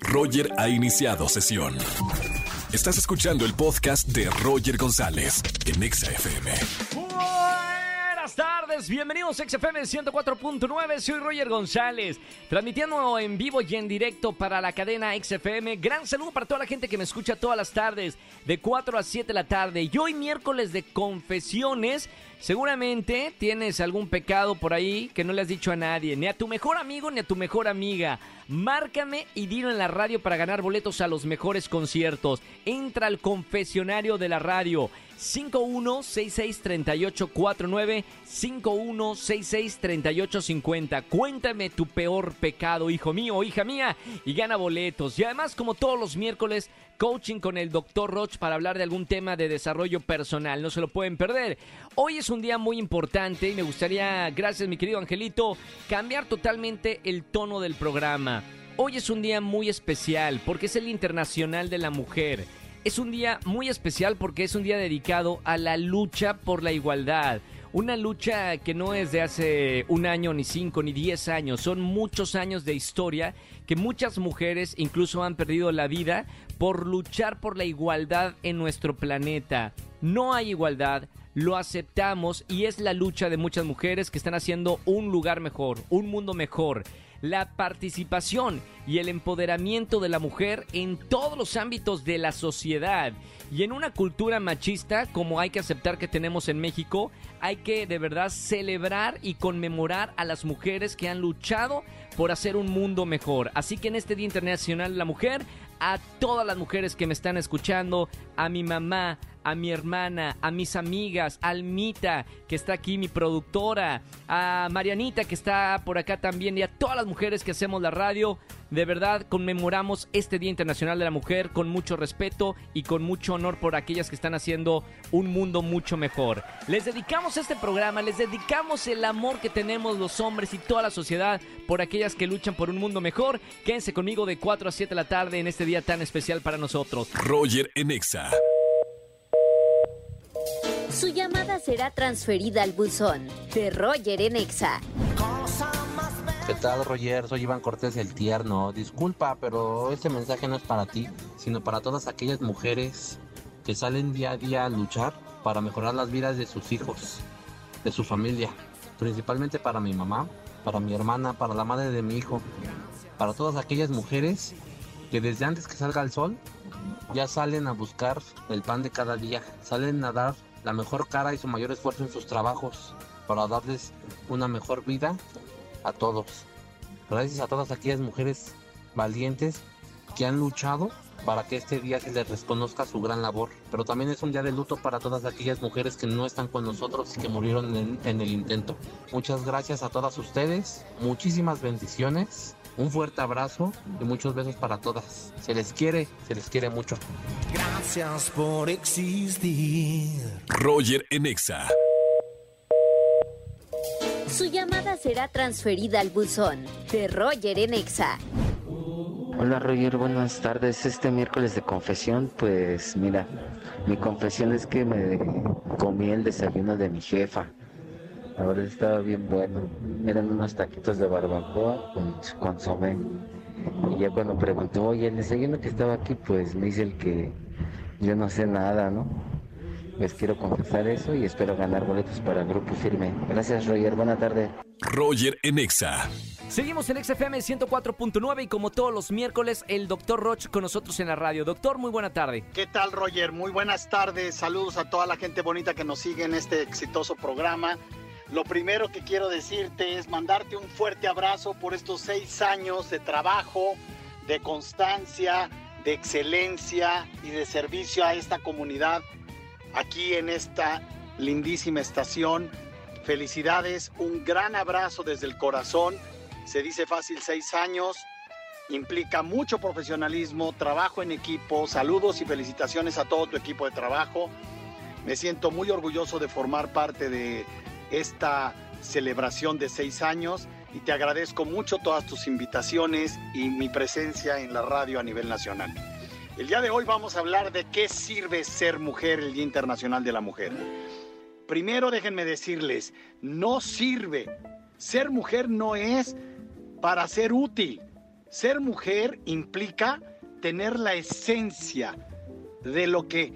Roger ha iniciado sesión. Estás escuchando el podcast de Roger González en Exa FM. Buenas tardes, bienvenidos a XFM 104.9, soy Roger González, transmitiendo en vivo y en directo para la cadena XFM. Gran saludo para toda la gente que me escucha todas las tardes, de 4 a 7 de la tarde. Y hoy miércoles de confesiones, seguramente tienes algún pecado por ahí que no le has dicho a nadie, ni a tu mejor amigo ni a tu mejor amiga. Márcame y dilo en la radio para ganar boletos a los mejores conciertos. Entra al confesionario de la radio. 51663849 51663850. Cuéntame tu peor pecado, hijo mío hija mía, y gana boletos. Y además, como todos los miércoles, coaching con el Dr. Roch para hablar de algún tema de desarrollo personal. No se lo pueden perder. Hoy es un día muy importante y me gustaría, gracias mi querido Angelito, cambiar totalmente el tono del programa. Hoy es un día muy especial porque es el Internacional de la Mujer. Es un día muy especial porque es un día dedicado a la lucha por la igualdad. Una lucha que no es de hace un año, ni cinco, ni diez años. Son muchos años de historia que muchas mujeres incluso han perdido la vida por luchar por la igualdad en nuestro planeta. No hay igualdad, lo aceptamos y es la lucha de muchas mujeres que están haciendo un lugar mejor, un mundo mejor la participación y el empoderamiento de la mujer en todos los ámbitos de la sociedad. Y en una cultura machista, como hay que aceptar que tenemos en México, hay que de verdad celebrar y conmemorar a las mujeres que han luchado por hacer un mundo mejor. Así que en este Día Internacional de la Mujer, a todas las mujeres que me están escuchando, a mi mamá, a mi hermana, a mis amigas, a Almita, que está aquí, mi productora, a Marianita, que está por acá también, y a todas las mujeres que hacemos la radio. De verdad, conmemoramos este Día Internacional de la Mujer con mucho respeto y con mucho honor por aquellas que están haciendo un mundo mucho mejor. Les dedicamos este programa, les dedicamos el amor que tenemos los hombres y toda la sociedad por aquellas que luchan por un mundo mejor. Quédense conmigo de 4 a 7 de la tarde en este día tan especial para nosotros. Roger Enexa. Su llamada será transferida al buzón de Roger en Exa. ¿Qué tal, Roger? Soy Iván Cortés el Tierno. Disculpa, pero este mensaje no es para ti, sino para todas aquellas mujeres que salen día a día a luchar para mejorar las vidas de sus hijos, de su familia. Principalmente para mi mamá, para mi hermana, para la madre de mi hijo. Para todas aquellas mujeres que desde antes que salga el sol ya salen a buscar el pan de cada día. Salen a dar la mejor cara y su mayor esfuerzo en sus trabajos para darles una mejor vida a todos. Gracias a todas aquellas mujeres valientes que han luchado para que este día se les reconozca su gran labor. Pero también es un día de luto para todas aquellas mujeres que no están con nosotros y que murieron en, en el intento. Muchas gracias a todas ustedes, muchísimas bendiciones, un fuerte abrazo y muchos besos para todas. Se les quiere, se les quiere mucho. Gracias por existir. Roger Enexa. Su llamada será transferida al buzón de Roger en Exa. Hola Roger, buenas tardes. Este miércoles de confesión, pues mira, mi confesión es que me comí el desayuno de mi jefa. Ahora estaba bien bueno. Eran unos taquitos de barbacoa con consomé. Y ya cuando preguntó, oye, el desayuno que estaba aquí, pues me dice el que yo no sé nada, ¿no? Pues quiero confesar eso y espero ganar boletos para el Grupo Firme. Gracias Roger, buena tarde. Roger Enexa. Seguimos en XFM 104.9 y como todos los miércoles, el doctor Roch con nosotros en la radio. Doctor, muy buena tarde. ¿Qué tal, Roger? Muy buenas tardes. Saludos a toda la gente bonita que nos sigue en este exitoso programa. Lo primero que quiero decirte es mandarte un fuerte abrazo por estos seis años de trabajo, de constancia, de excelencia y de servicio a esta comunidad aquí en esta lindísima estación. Felicidades, un gran abrazo desde el corazón. Se dice fácil seis años, implica mucho profesionalismo, trabajo en equipo, saludos y felicitaciones a todo tu equipo de trabajo. Me siento muy orgulloso de formar parte de esta celebración de seis años y te agradezco mucho todas tus invitaciones y mi presencia en la radio a nivel nacional. El día de hoy vamos a hablar de qué sirve ser mujer el Día Internacional de la Mujer. Primero déjenme decirles, no sirve. Ser mujer no es para ser útil. Ser mujer implica tener la esencia de lo que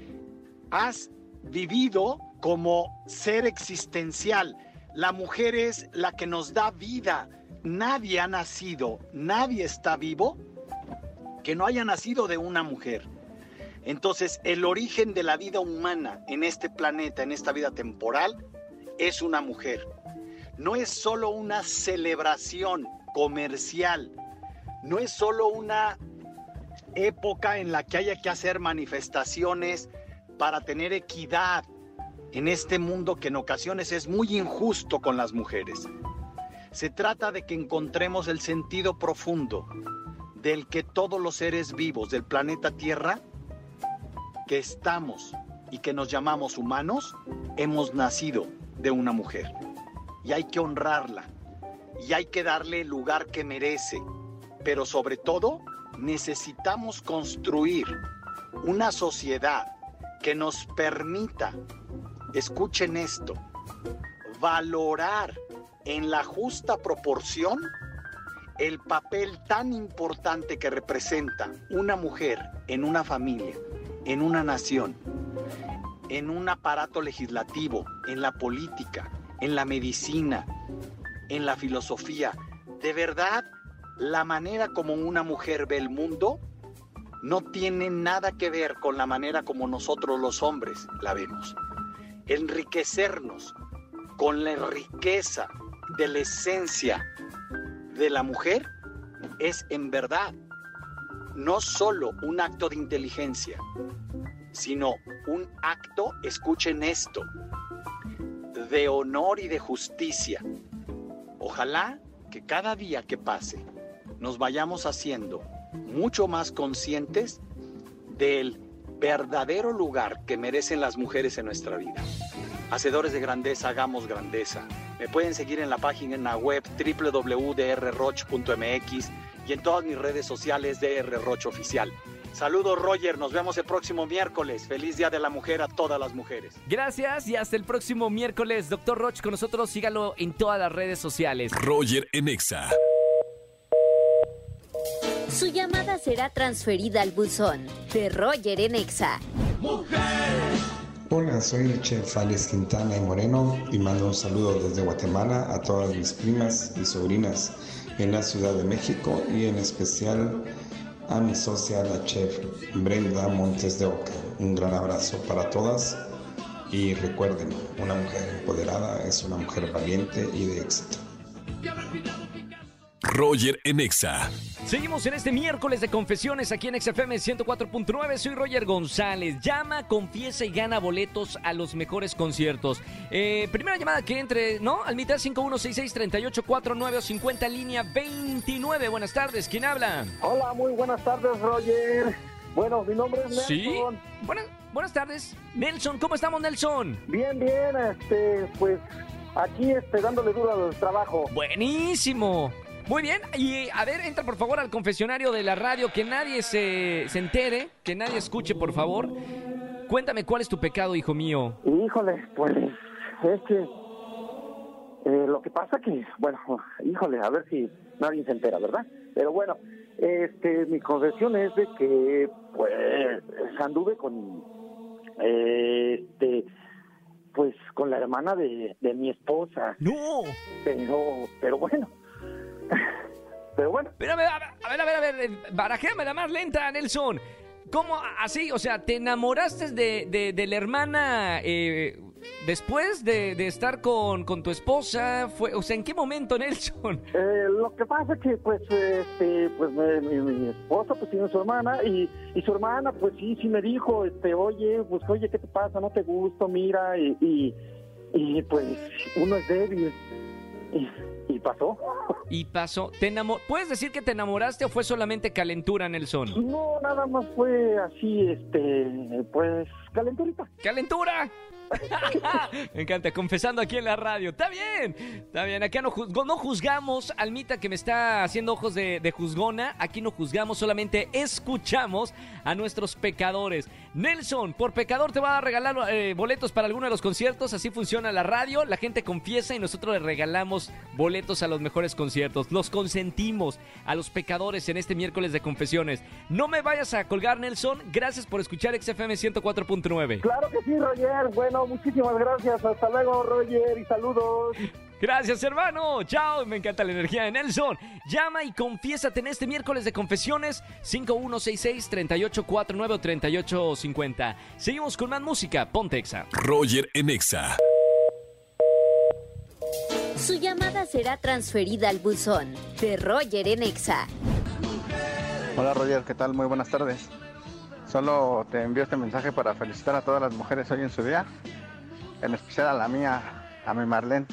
has vivido como ser existencial. La mujer es la que nos da vida. Nadie ha nacido, nadie está vivo que no haya nacido de una mujer. Entonces, el origen de la vida humana en este planeta, en esta vida temporal, es una mujer. No es solo una celebración comercial, no es solo una época en la que haya que hacer manifestaciones para tener equidad en este mundo que en ocasiones es muy injusto con las mujeres. Se trata de que encontremos el sentido profundo del que todos los seres vivos del planeta Tierra que estamos y que nos llamamos humanos, hemos nacido de una mujer. Y hay que honrarla. Y hay que darle el lugar que merece. Pero sobre todo, necesitamos construir una sociedad que nos permita, escuchen esto, valorar en la justa proporción el papel tan importante que representa una mujer en una familia, en una nación, en un aparato legislativo, en la política, en la medicina, en la filosofía. De verdad, la manera como una mujer ve el mundo no tiene nada que ver con la manera como nosotros los hombres la vemos. Enriquecernos con la riqueza de la esencia de la mujer es en verdad no solo un acto de inteligencia, sino un acto, escuchen esto, de honor y de justicia. Ojalá que cada día que pase nos vayamos haciendo mucho más conscientes del verdadero lugar que merecen las mujeres en nuestra vida. Hacedores de grandeza, hagamos grandeza. Me pueden seguir en la página web www.drroch.mx y en todas mis redes sociales de Roch Oficial. Saludos Roger, nos vemos el próximo miércoles. Feliz Día de la Mujer a todas las mujeres. Gracias y hasta el próximo miércoles. Doctor Roch con nosotros, sígalo en todas las redes sociales. Roger Enexa. Será transferida al buzón de Roger Enexa. Hola, soy el chef Alex Quintana y Moreno y mando un saludo desde Guatemala a todas mis primas y sobrinas en la Ciudad de México y en especial a mi socia, la chef Brenda Montes de Oca. Un gran abrazo para todas y recuerden, una mujer empoderada es una mujer valiente y de éxito. Roger Enexa. Seguimos en este miércoles de confesiones aquí en XFM 104.9. Soy Roger González. Llama, confiesa y gana boletos a los mejores conciertos. Eh, primera llamada que entre, ¿no? Al mitad 51663849 o 50 línea 29. Buenas tardes. ¿Quién habla? Hola, muy buenas tardes, Roger. Bueno, mi nombre es Nelson. Sí. Buenas, buenas tardes. Nelson, ¿cómo estamos, Nelson? Bien, bien, este, pues aquí este, dándole duro al trabajo. Buenísimo. Muy bien, y a ver, entra por favor al confesionario de la radio, que nadie se, se entere, que nadie escuche, por favor. Cuéntame cuál es tu pecado, hijo mío. Híjole, pues es que eh, lo que pasa que, bueno, híjole, a ver si nadie se entera, ¿verdad? Pero bueno, este, mi confesión es de que, pues, anduve con, eh, este, pues, con la hermana de, de mi esposa. ¡No! Pero, pero bueno, pero bueno. Pero a ver, a ver, a ver, a ver, barajéame la más lenta, Nelson. ¿Cómo así? O sea, ¿te enamoraste de, de, de la hermana eh, después de, de estar con, con, tu esposa? Fue, o sea, ¿en qué momento, Nelson? Eh, lo que pasa es que, pues, este, pues mi, mi, esposa pues tiene su hermana y, y, su hermana, pues sí, sí me dijo, este, oye, pues, oye, ¿qué te pasa? ¿No te gusto? Mira, y, y, y pues uno es débil. Y, y pasó. Y pasó. ¿Te enamor ¿Puedes decir que te enamoraste o fue solamente calentura, Nelson? No, nada más fue así, este, pues, calenturita. ¡Calentura! me encanta, confesando aquí en la radio. Está bien, está bien. Acá no, juzgo, no juzgamos, Almita, que me está haciendo ojos de, de, juzgona. Aquí no juzgamos, solamente escuchamos a nuestros pecadores. Nelson, por pecador te va a regalar eh, boletos para alguno de los conciertos. Así funciona la radio. La gente confiesa y nosotros le regalamos boletos a los mejores conciertos. Los consentimos a los pecadores en este miércoles de confesiones. No me vayas a colgar, Nelson. Gracias por escuchar XFM 104.9. Claro que sí, Roger. Bueno, muchísimas gracias. Hasta luego, Roger, y saludos. Gracias, hermano. Chao. Me encanta la energía de Nelson. Llama y confiésate en este miércoles de confesiones 5166-3849 3850. Seguimos con más música. Ponte Exa. Roger en Exa. Su llamada será transferida al buzón de Roger en Exa. Hola Roger, ¿qué tal? Muy buenas tardes. Solo te envío este mensaje para felicitar a todas las mujeres hoy en su día, en especial a la mía, a mi Marlene,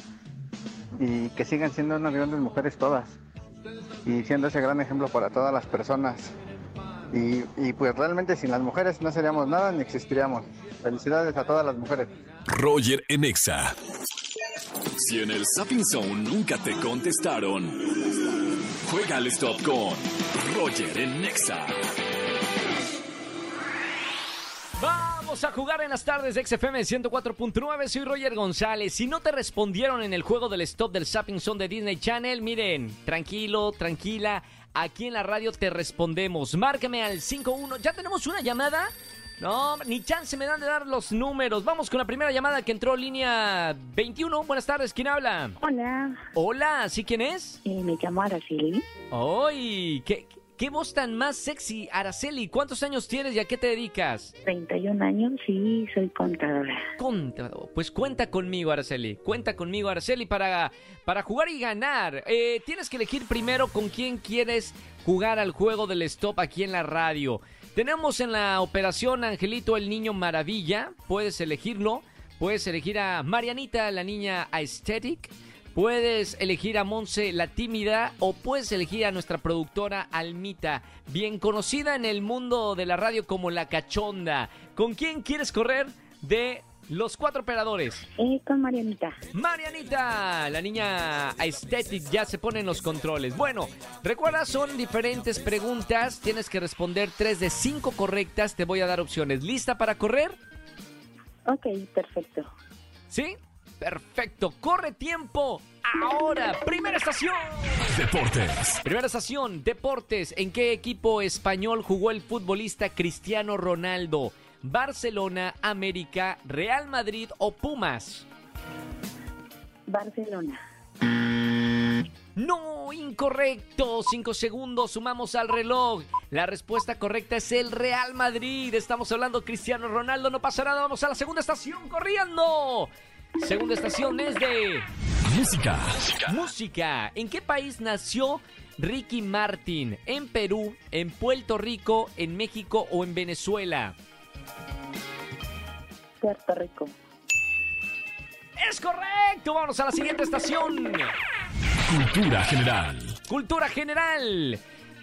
y que sigan siendo unas grandes mujeres todas, y siendo ese gran ejemplo para todas las personas. Y, pues realmente sin las mujeres no seríamos nada ni existiríamos. Felicidades a todas las mujeres. Roger en Exa. Si en el Sapping Zone nunca te contestaron, juega al stop con Roger en Vamos a jugar en las tardes de XFM 104.9. Soy Roger González. Si no te respondieron en el juego del stop del Sapping Zone de Disney Channel, miren, tranquilo, tranquila. Aquí en la radio te respondemos. Márcame al 51. ¿Ya tenemos una llamada? No, ni chance me dan de dar los números. Vamos con la primera llamada que entró línea 21. Buenas tardes, ¿quién habla? Hola. Hola, ¿sí quién es? Eh, me llamo Araceli. ¡Ay! ¿Qué, ¿Qué voz tan más sexy, Araceli? ¿Cuántos años tienes y a qué te dedicas? 31 años y soy contadora. Contador. Pues cuenta conmigo, Araceli. Cuenta conmigo, Araceli, para, para jugar y ganar. Eh, tienes que elegir primero con quién quieres jugar al juego del stop aquí en la radio. Tenemos en la operación Angelito el Niño Maravilla. Puedes elegirlo. Puedes elegir a Marianita, la niña aesthetic. Puedes elegir a Monse la tímida o puedes elegir a nuestra productora Almita, bien conocida en el mundo de la radio como la cachonda. ¿Con quién quieres correr de los cuatro operadores? Eh, con Marianita. Marianita, la niña aesthetic ya se pone en los controles. Bueno, recuerda, son diferentes preguntas. Tienes que responder tres de cinco correctas. Te voy a dar opciones. ¿Lista para correr? Ok, perfecto. ¿Sí? Perfecto. Corre tiempo. Ahora, primera estación. Deportes. Primera estación, deportes. ¿En qué equipo español jugó el futbolista Cristiano Ronaldo? Barcelona, América, Real Madrid o Pumas? Barcelona. No, incorrecto. Cinco segundos, sumamos al reloj. La respuesta correcta es el Real Madrid. Estamos hablando Cristiano Ronaldo. No pasa nada. Vamos a la segunda estación corriendo. Segunda estación es de... Música. Música. ¿En qué país nació Ricky Martin? ¿En Perú, en Puerto Rico, en México o en Venezuela? Puerto Rico. Es correcto. Vamos a la siguiente estación. Cultura general. Cultura general.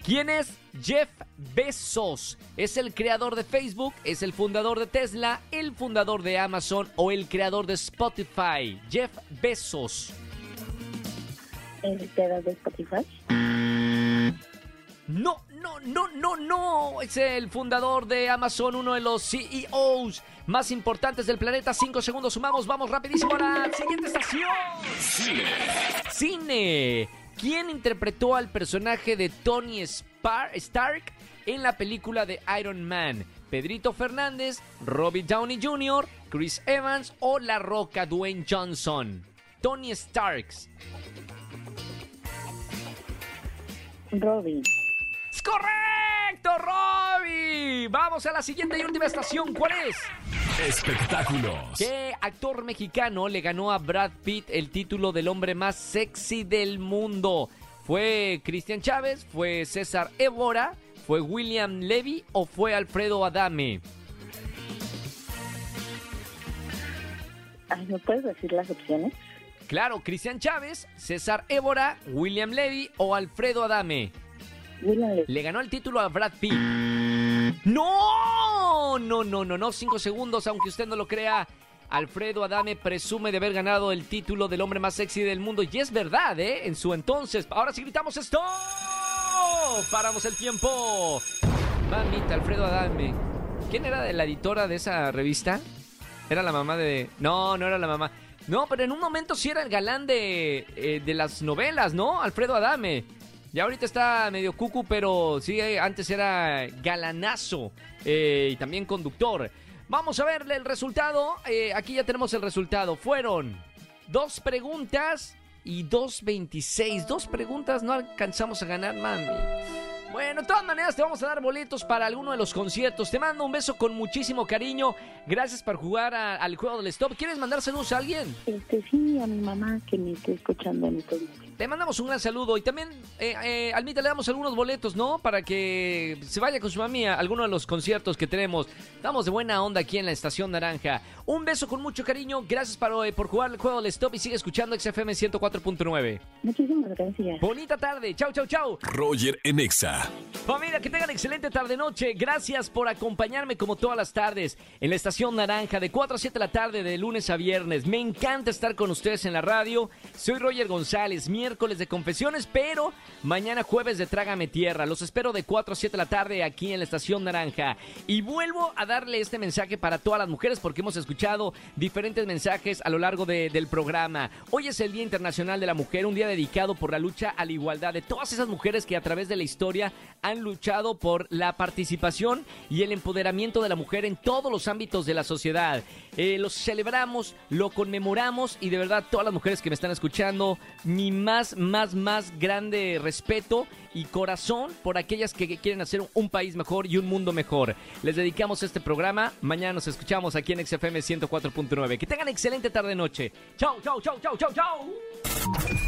¿Quién es Jeff Bezos? ¿Es el creador de Facebook? ¿Es el fundador de Tesla? ¿El fundador de Amazon? ¿O el creador de Spotify? Jeff Bezos. ¿El creador de Spotify? No, no, no, no, no. Es el fundador de Amazon, uno de los CEOs más importantes del planeta. Cinco segundos sumamos. Vamos rapidísimo a la siguiente estación. Cine. Cine. ¿Quién interpretó al personaje de Tony Stark en la película de Iron Man? ¿Pedrito Fernández, Robbie Downey Jr., Chris Evans o La Roca Dwayne Johnson? Tony Starks. Robin. ¡Es correcto, Robbie! Vamos a la siguiente y última estación. ¿Cuál es? Espectáculos. ¿Qué actor mexicano le ganó a Brad Pitt el título del hombre más sexy del mundo? ¿Fue Cristian Chávez? ¿Fue César Évora? ¿Fue William Levy o fue Alfredo Adame? Ay, ¿Me puedes decir las opciones? Claro, Cristian Chávez, César Évora, William Levy o Alfredo Adame. William Levy. Le ganó el título a Brad Pitt. No, no, no, no, no. Cinco segundos, aunque usted no lo crea. Alfredo Adame presume de haber ganado el título del hombre más sexy del mundo. Y es verdad, ¿eh? En su entonces. Ahora sí gritamos esto. Paramos el tiempo. Mamita, Alfredo Adame. ¿Quién era la editora de esa revista? Era la mamá de... No, no era la mamá. No, pero en un momento sí era el galán de, eh, de las novelas, ¿no? Alfredo Adame. Ya ahorita está medio cucu, pero sí, eh, antes era galanazo eh, y también conductor. Vamos a verle el resultado. aquí ya tenemos el resultado. Fueron dos preguntas y dos veintiséis. Dos preguntas no alcanzamos a ganar, mami. Bueno, de todas maneras te vamos a dar boletos para alguno de los conciertos. Te mando un beso con muchísimo cariño. Gracias por jugar al juego del stop. ¿Quieres mandar saludos a alguien? Este sí, a mi mamá que me esté escuchando en estos te mandamos un gran saludo y también, eh, eh, Almita, le damos algunos boletos, ¿no? Para que se vaya con su mami a alguno de los conciertos que tenemos. Estamos de buena onda aquí en la Estación Naranja. Un beso con mucho cariño. Gracias por, eh, por jugar el juego del Stop y sigue escuchando XFM 104.9. Muchísimas gracias. Bonita tarde. Chau, chau, chau. Roger Enexa. Familia, que tengan excelente tarde-noche. Gracias por acompañarme como todas las tardes en la Estación Naranja de 4 a 7 de la tarde de lunes a viernes. Me encanta estar con ustedes en la radio. Soy Roger González. Mi miércoles de confesiones, pero mañana jueves de Trágame Tierra. Los espero de 4 a 7 de la tarde aquí en la Estación Naranja. Y vuelvo a darle este mensaje para todas las mujeres porque hemos escuchado diferentes mensajes a lo largo del programa. Hoy es el Día Internacional de la Mujer, un día dedicado por la lucha a la igualdad de todas esas mujeres que a través de la historia han luchado por la participación y el empoderamiento de la mujer en todos los ámbitos de la sociedad. Eh, los celebramos, lo conmemoramos y de verdad todas las mujeres que me están escuchando, mi más, más, más grande respeto y corazón por aquellas que quieren hacer un país mejor y un mundo mejor. Les dedicamos este programa. Mañana nos escuchamos aquí en XFM 104.9. Que tengan excelente tarde-noche. Chau, chau, chau, chau, chau, chau.